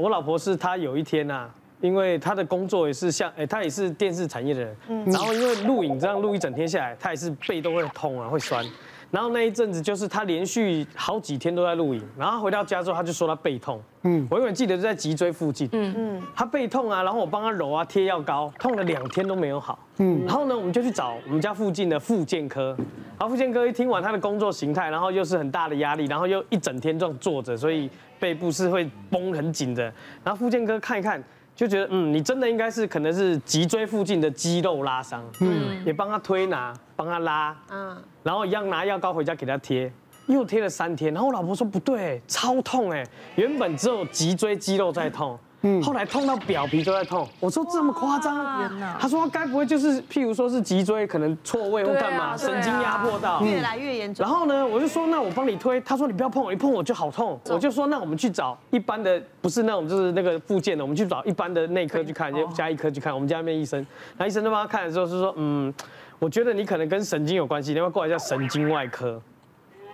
我老婆是她有一天呐，因为她的工作也是像，哎，她也是电视产业的人，然后因为录影这样录一整天下来，她也是背都会痛啊，会酸。然后那一阵子就是他连续好几天都在录影，然后回到家之后他就说他背痛，嗯，我永远记得就在脊椎附近，嗯。嗯，他背痛啊，然后我帮他揉啊贴药膏，痛了两天都没有好，嗯，然后呢我们就去找我们家附近的复健科，然后复健科一听完他的工作形态，然后又是很大的压力，然后又一整天这样坐着，所以背部是会绷很紧的，然后复健科看一看。就觉得嗯，你真的应该是可能是脊椎附近的肌肉拉伤，嗯，也帮他推拿，帮他拉，嗯，然后一样拿药膏回家给他贴，又贴了三天，然后我老婆说不对，超痛哎，原本只有脊椎肌肉在痛。嗯，后来痛到表皮都在痛，我说这么夸张？他说该不会就是譬如说是脊椎可能错位或干嘛，神经压迫到，越来越严重。然后呢，我就说那我帮你推，他说你不要碰我，一碰我就好痛。我就说那我们去找一般的，不是那种就是那个附件的，我们去找一般的内科去看，就加一科去看。我们家那边医生，那医生就帮他看的时候是说，嗯，我觉得你可能跟神经有关系，你要不要过来一下神经外科。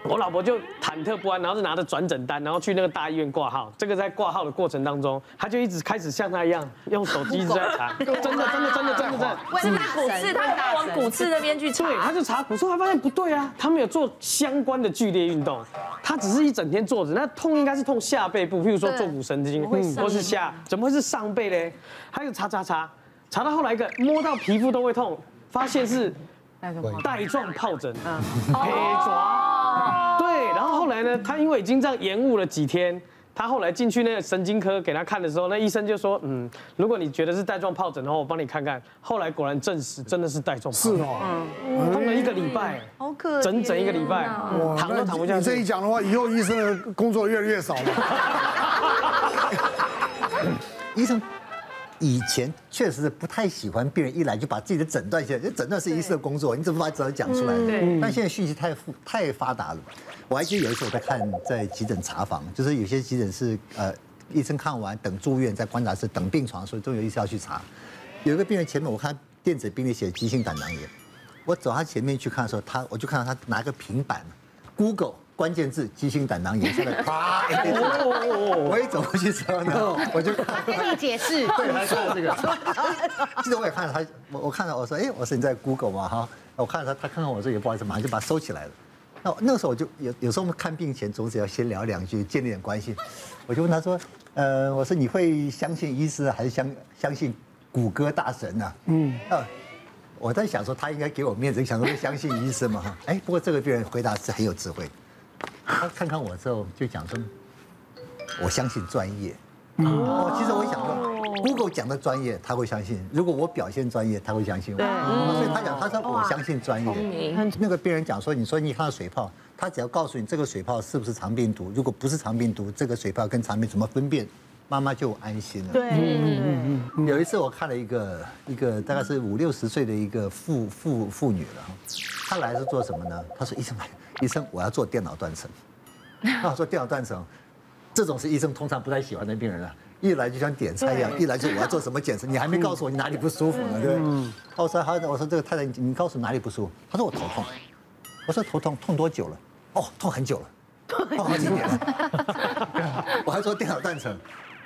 我老婆就忐忑不安，然后就拿着转诊单，然后去那个大医院挂号。这个在挂号的过程当中，他就一直开始像他一样用手机一直在查，真的真的真的真的真的。是骨刺，他要往骨刺那边去查。对，他就查骨刺，他发现不对啊，他没有做相关的剧烈运动，他只是一整天坐着，那痛应该是痛下背部，譬如说坐骨神经，或是下，怎么会是上背嘞？他就查查查，查到后来一个摸到皮肤都会痛，发现是带状疱疹，黑爪。来呢，他因为已经这样延误了几天，他后来进去那个神经科给他看的时候，那医生就说，嗯，如果你觉得是带状疱疹的话，我帮你看看。后来果然证实真的是带状疱疹，是哦，痛了一个礼拜，好可怜，整整一个礼拜，躺都躺不下去。你这一讲的话，以后医生的工作越来越少了。医生。以前确实是不太喜欢病人一来就把自己的诊断写，这诊断是医生的工作，你怎么把诊断讲出来？对。但现在讯息太富太发达了，我还记得有一次我在看在急诊查房，就是有些急诊是呃医生看完等住院在观察室等病床，所以终有医生要去查。有一个病人前面我看电子病历写急性胆囊炎，我走他前面去看的时候，他我就看到他拿个平板，Google。关键字急性胆囊炎，现在 啪！我一走过去之后呢，我就看。给你解释。对，他说这个。记得我也看了他，我我看到我说，哎，我说你在 Google 嘛哈？我看到他，他看看我说也不好意思，马上就把它收起来了。那那个时候我就有有时候我们看病前总是要先聊两句，建立点关系。我就问他说，呃，我说你会相信医师还是相相信谷歌大神呢？嗯。我在想说他应该给我面子，想说会相信医生嘛哈？哎，不过这个病人回答是很有智慧。他看看我之后就讲说，我相信专业。哦，其实我想说，Google 讲的专业他会相信，如果我表现专业，他会相信我。所以他讲，他说我相信专业。那个病人讲说，你说你看到水泡，他只要告诉你这个水泡是不是肠病毒，如果不是肠病毒，这个水泡跟肠病毒怎么分辨，妈妈就安心了。对，嗯嗯嗯。有一次我看了一个一个大概是五六十岁的一个妇妇妇女了，她来是做什么呢？她说医生来。医生，我要做电脑断层。那我说电脑断层，这种是医生通常不太喜欢的病人啊，一来就像点菜一样，一来就我要做什么检查，你还没告诉我你哪里不舒服呢，对不对？我说好，我说这个太太，你告诉我哪里不舒服？他说我头痛。我说头痛，痛多久了？哦，痛很久了，痛好几年了。我还说电脑断层。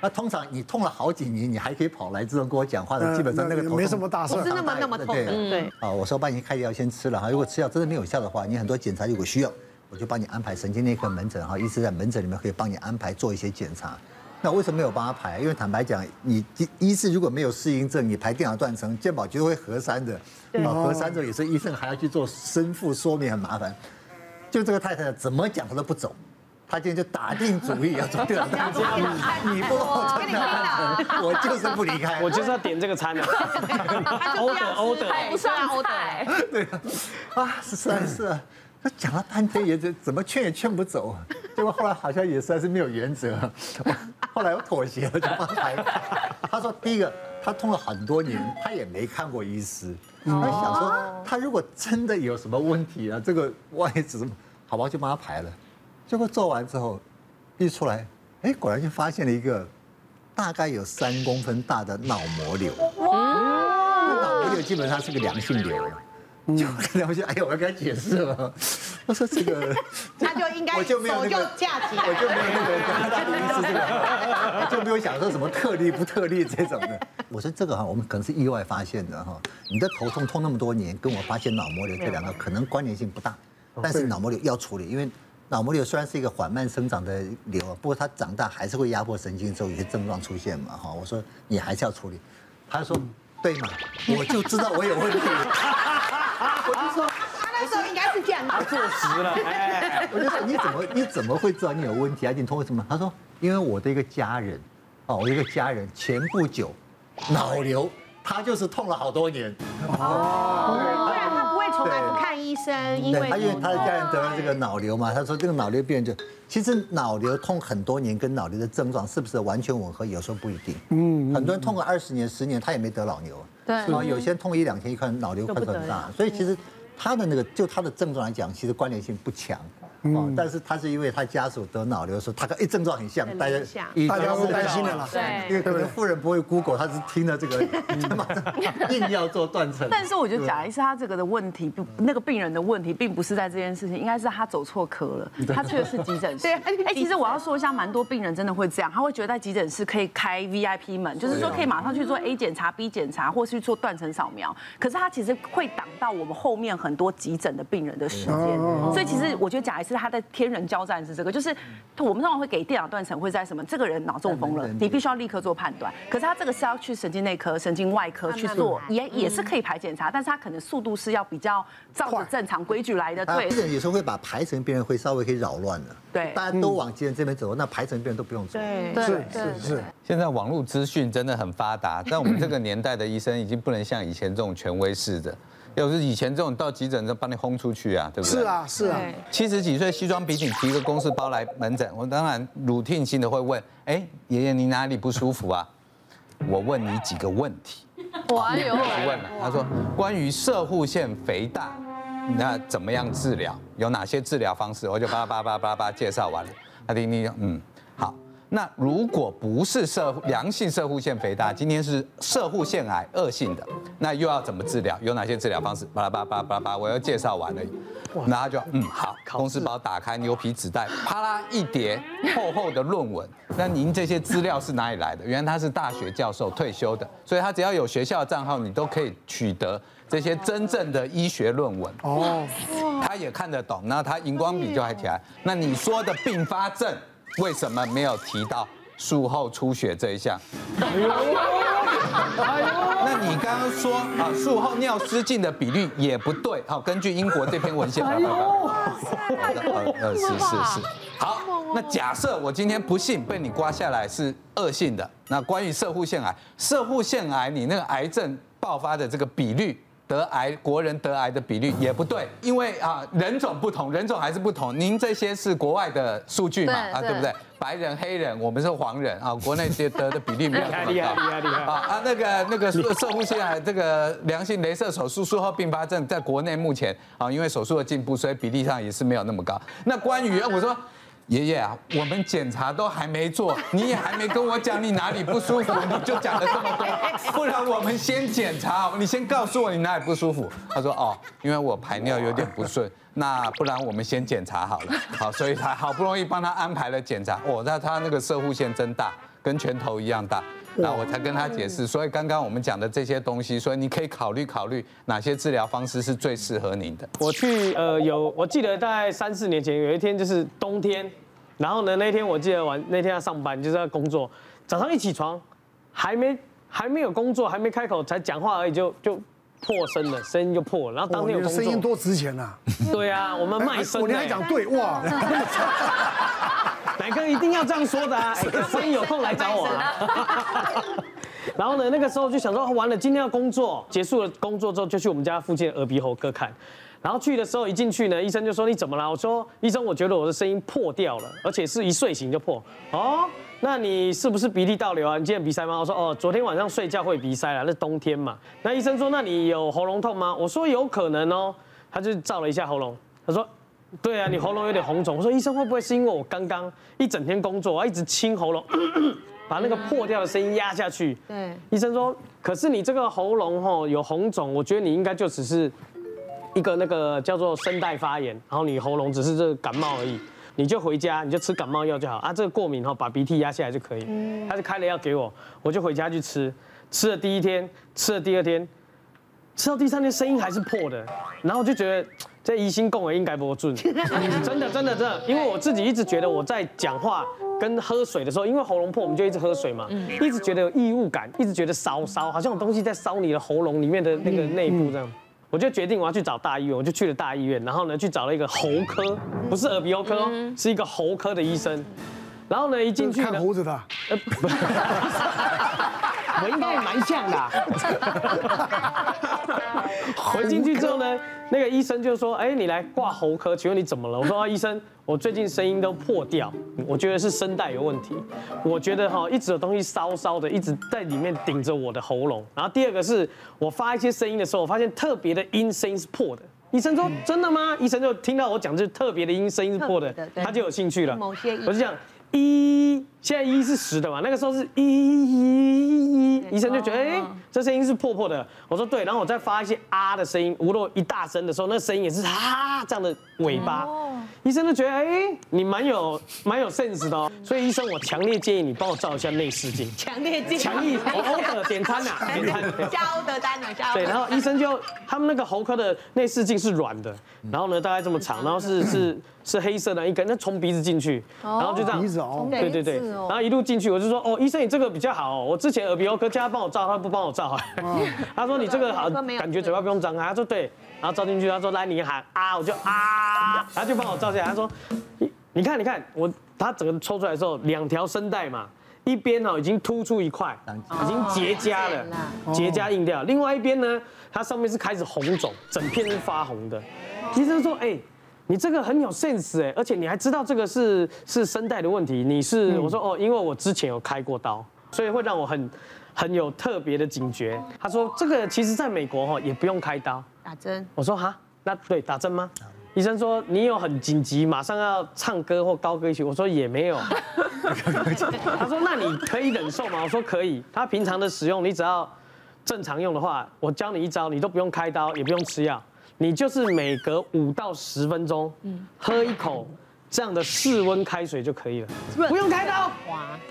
那通常你痛了好几年，你还可以跑来这种跟我讲话的，基本上那个头没什么大事，不是那么那么痛的。对。啊，我说帮你开药先吃了哈，如果吃药真的没有效的话，你很多检查如果需要，我就帮你安排神经内科门诊哈，医师在门诊里面可以帮你安排做一些检查。那为什么没有帮他排？因为坦白讲，你医师如果没有适应症，你排电脑断层，健保局会核删的。啊，核删之后也是医生还要去做申复说明，很麻烦。就这个太太怎么讲她都不走。他今天就打定主意要做电脑断层，你不我我就是不离开，我就是要点这个餐的。order order 不算 order。对啊，是是啊是啊，他讲了半天也怎怎么劝也劝不走，结果后来好像也实在是没有原则，后来我妥协了，就帮他排。他说第一个他痛了很多年，他也没看过医师，他想说他如果真的有什么问题啊，这个万一怎么，好吧就帮他排了。结果做完之后，一出来，哎，果然就发现了一个大概有三公分大的脑膜瘤。哇！脑膜瘤基本上是个良性瘤，就跟良性，哎呦，我要跟他解释了。我说这个，他就应该我就没有那个手就架起来，我就没有那个大的医师这个，我就没有想说什么特例不特例这种的。我说这个哈，我们可能是意外发现的哈。你的头痛痛那么多年，跟我发现脑膜瘤这两个可能关联性不大，但是脑膜瘤要处理，因为脑膜瘤虽然是一个缓慢生长的瘤，不过它长大还是会压迫神经，之后有些症状出现嘛哈。我说你还是要处理，他说对嘛，我就知道我有问题。我就说。那时候应该是这样，他坐实了。哎，我就说你怎么你怎么会知道你有问题啊？你通过什么？他说因为我的一个家人，哦，我一个家人前不久脑瘤，他就是痛了好多年。哦，不然他不会从来医生，因为他因为他的家人得了这个脑瘤嘛，他说这个脑瘤病人就其实脑瘤痛很多年跟脑瘤的症状是不是完全吻合？有时候不一定。嗯，很多人痛个二十年、十年，他也没得脑瘤。对，然后有些人痛一两天，一看脑瘤块头很大，所以其实。他的那个，就他的症状来讲，其实关联性不强。嗯，但是他是因为他家属得脑瘤的时候，他跟哎症状很像，大家大家都担心了啦。对，因为可能富人不会 Google，他是听了这个，硬要做断层。但是我觉得贾医师他这个的问题，不，那个病人的问题，并不是在这件事情，应该是他走错科了。他去的是急诊室。对，哎，其实我要说一下，蛮多病人真的会这样，他会觉得在急诊室可以开 VIP 门，就是说可以马上去做 A 检查、B 检查，或是去做断层扫描。可是他其实会挡到我们后面很多急诊的病人的时间。所以其实我觉得贾医师他在天人交战是这个，就是我们通常会给电脑断层，会在什么？这个人脑中风了，你必须要立刻做判断。可是他这个是要去神经内科、神经外科去做，也也是可以排检查，但是他可能速度是要比较照着正常规矩来的。对，这有时候会把排程病人会稍微可以扰乱的。对，大家都往急诊这边走，那排程病人都不用走。对，是是是。现在网络资讯真的很发达，但我们这个年代的医生已经不能像以前这种权威式的。要是以前这种到急诊就帮你轰出去啊，对不对？是啊，是啊。七十几岁西装笔挺提个公事包来门诊，我当然 routine 性的会问：哎，爷爷你哪里不舒服啊？我问你几个问题。我有问了，他说关于射护腺肥大，那怎么样治疗？有哪些治疗方式？我就叭叭叭叭叭介绍完了。他听听，嗯。那如果不是射良性射护腺肥大，今天是射护腺癌恶性的，那又要怎么治疗？有哪些治疗方式？巴拉巴拉巴拉巴拉，我要介绍完了，然后就嗯好，公司包打开牛皮纸袋，啪啦一叠厚厚的论文。那您这些资料是哪里来的？原来他是大学教授退休的，所以他只要有学校账号，你都可以取得这些真正的医学论文。哦，他也看得懂，那他荧光笔就还起来。那你说的并发症？为什么没有提到术后出血这一项？那你刚刚说啊，术后尿失禁的比率也不对。好，根据英国这篇文献，呃呃是是是。好，那假设我今天不幸被你刮下来是恶性的，那关于射护腺癌，射护腺癌你那个癌症爆发的这个比率。得癌国人得癌的比率也不对，因为啊人种不同，人种还是不同。您这些是国外的数据嘛？啊，对不对？白人、黑人，我们是黄人啊。国内得得的比例没有那么高。厉害厉害厉害！啊啊，那个那个摄护腺癌这个良性镭射手术术后并发症，在国内目前啊，因为手术的进步，所以比例上也是没有那么高。那关于我说。爷爷啊，我们检查都还没做，你也还没跟我讲你哪里不舒服，你就讲了这么多，不然我们先检查，你先告诉我你哪里不舒服。他说哦，因为我排尿有点不顺，那不然我们先检查好了。好，所以他好不容易帮他安排了检查。哦，那他那个射护腺真大，跟拳头一样大。那我才跟他解释，所以刚刚我们讲的这些东西，所以你可以考虑考虑哪些治疗方式是最适合您的。我去呃有，我记得大概三四年前有一天就是冬天，然后呢那天我记得晚那天要上班就是要工作，早上一起床还没还没有工作还没开口才讲话而已就就破声了，声音就破了，然后当天有工作。声音多值钱啊！对啊，我们卖声。我你还讲对哇。乃哥一定要这样说的啊！所以有空来找我啊。然后呢，那个时候就想说，完了，今天要工作，结束了工作之后，就去我们家附近耳鼻喉科看。然后去的时候一进去呢，医生就说，你怎么了？我说，医生，我觉得我的声音破掉了，而且是一睡醒就破。哦，那你是不是鼻涕倒流啊？你今天鼻塞吗？我说，哦，昨天晚上睡觉会鼻塞了，那冬天嘛。那医生说，那你有喉咙痛吗？我说有可能哦。他就照了一下喉咙，他说。对啊，你喉咙有点红肿。我说医生会不会是因为我刚刚一整天工作，我一直清喉咙，把那个破掉的声音压下去？对，医生说，可是你这个喉咙吼有红肿，我觉得你应该就只是一个那个叫做声带发炎，然后你喉咙只是这个感冒而已，你就回家你就吃感冒药就好啊。这个过敏哈，把鼻涕压下来就可以。他就开了药给我，我就回家去吃。吃了第一天，吃了第二天，吃到第三天声音还是破的，然后我就觉得这疑心共也应该不准，真的真的真的，因为我自己一直觉得我在讲话跟喝水的时候，因为喉咙破，我们就一直喝水嘛，一直觉得有异物感，一直觉得烧烧，好像有东西在烧你的喉咙里面的那个内部这样，我就决定我要去找大医院，我就去了大医院，然后呢去找了一个喉科，不是耳鼻喉科哦，是一个喉科的医生，然后呢一进去呢看胡子的，我应该也蛮像的、啊。回进去之后呢，那个医生就说：“哎，你来挂喉科，请问你怎么了？”我说：“啊，医生，我最近声音都破掉，我觉得是声带有问题。我觉得哈，一直有东西烧烧的，一直在里面顶着我的喉咙。然后第二个是我发一些声音的时候，我发现特别的音声音是破的。医生说：真的吗？医生就听到我讲这特别的音声音是破的，他就有兴趣了。某些我就讲。”一，现在一是实的嘛？那个时候是一医生就觉得哎，这声音是破破的。我说对，然后我再发一些啊的声音，如果一大声的时候，那声音也是啊这样的尾巴。医生都觉得哎，你蛮有蛮有 sense 的哦。所以医生，我强烈建议你帮我照一下内视镜。强烈建议。强烈，我 order 点餐呐，点餐。加欧德丹呐，加。对，然后医生就他们那个喉科的内视镜是软的，然后呢大概这么长，然后是是是黑色的一根，那从鼻子进去，然后就这样。鼻子哦。对对对，然后一路进去，我就说哦，医生你这个比较好哦，我之前耳鼻喉科叫他帮我照，他不帮我照，他说你这个好，感觉嘴巴不用张开，他说对，然后照进去，他说来你喊啊，我就啊，他就帮我照下来，他说你你看你看我，他整个抽出来的时候，两条声带嘛，一边哦已经突出一块，已经结痂了，结痂硬掉，另外一边呢，它上面是开始红肿，整片是发红的，医生说哎。你这个很有 sense 哎，而且你还知道这个是是声带的问题。你是我说哦，因为我之前有开过刀，所以会让我很很有特别的警觉。他说这个其实在美国哈也不用开刀，打针。我说哈，那对打针吗？医生说你有很紧急，马上要唱歌或高歌一曲。我说也没有。他说那你可以忍受吗？我说可以。他平常的使用，你只要正常用的话，我教你一招，你都不用开刀，也不用吃药。你就是每隔五到十分钟，喝一口这样的室温开水就可以了，不用开刀。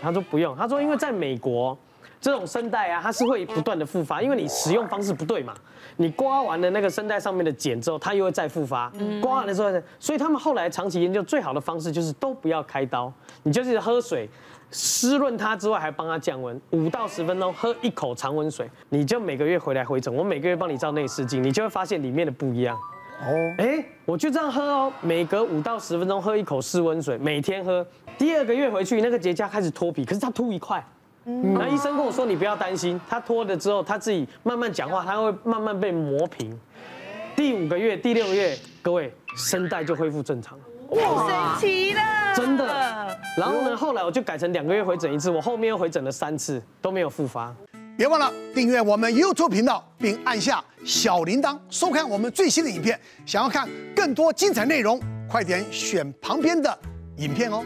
他说不用，他说因为在美国，这种声带啊，它是会不断的复发，因为你使用方式不对嘛。你刮完了那个声带上面的茧之后，它又会再复发。刮完了之后，所以他们后来长期研究最好的方式就是都不要开刀，你就是喝水。湿润它之外，还帮它降温，五到十分钟喝一口常温水，你就每个月回来回诊，我每个月帮你照内视镜，你就会发现里面的不一样。哦，哎，我就这样喝哦，每隔五到十分钟喝一口室温水，每天喝。第二个月回去，那个结痂开始脱皮，可是它秃一块。嗯，那医生跟我说，你不要担心，他脱了之后，他自己慢慢讲话，他会慢慢被磨平。第五个月、第六个月，各位声带就恢复正常。哇，神奇了，真的。然后呢，后来我就改成两个月回诊一次，我后面又回诊了三次，都没有复发。别忘了订阅我们 YouTube 频道，并按下小铃铛，收看我们最新的影片。想要看更多精彩内容，快点选旁边的影片哦。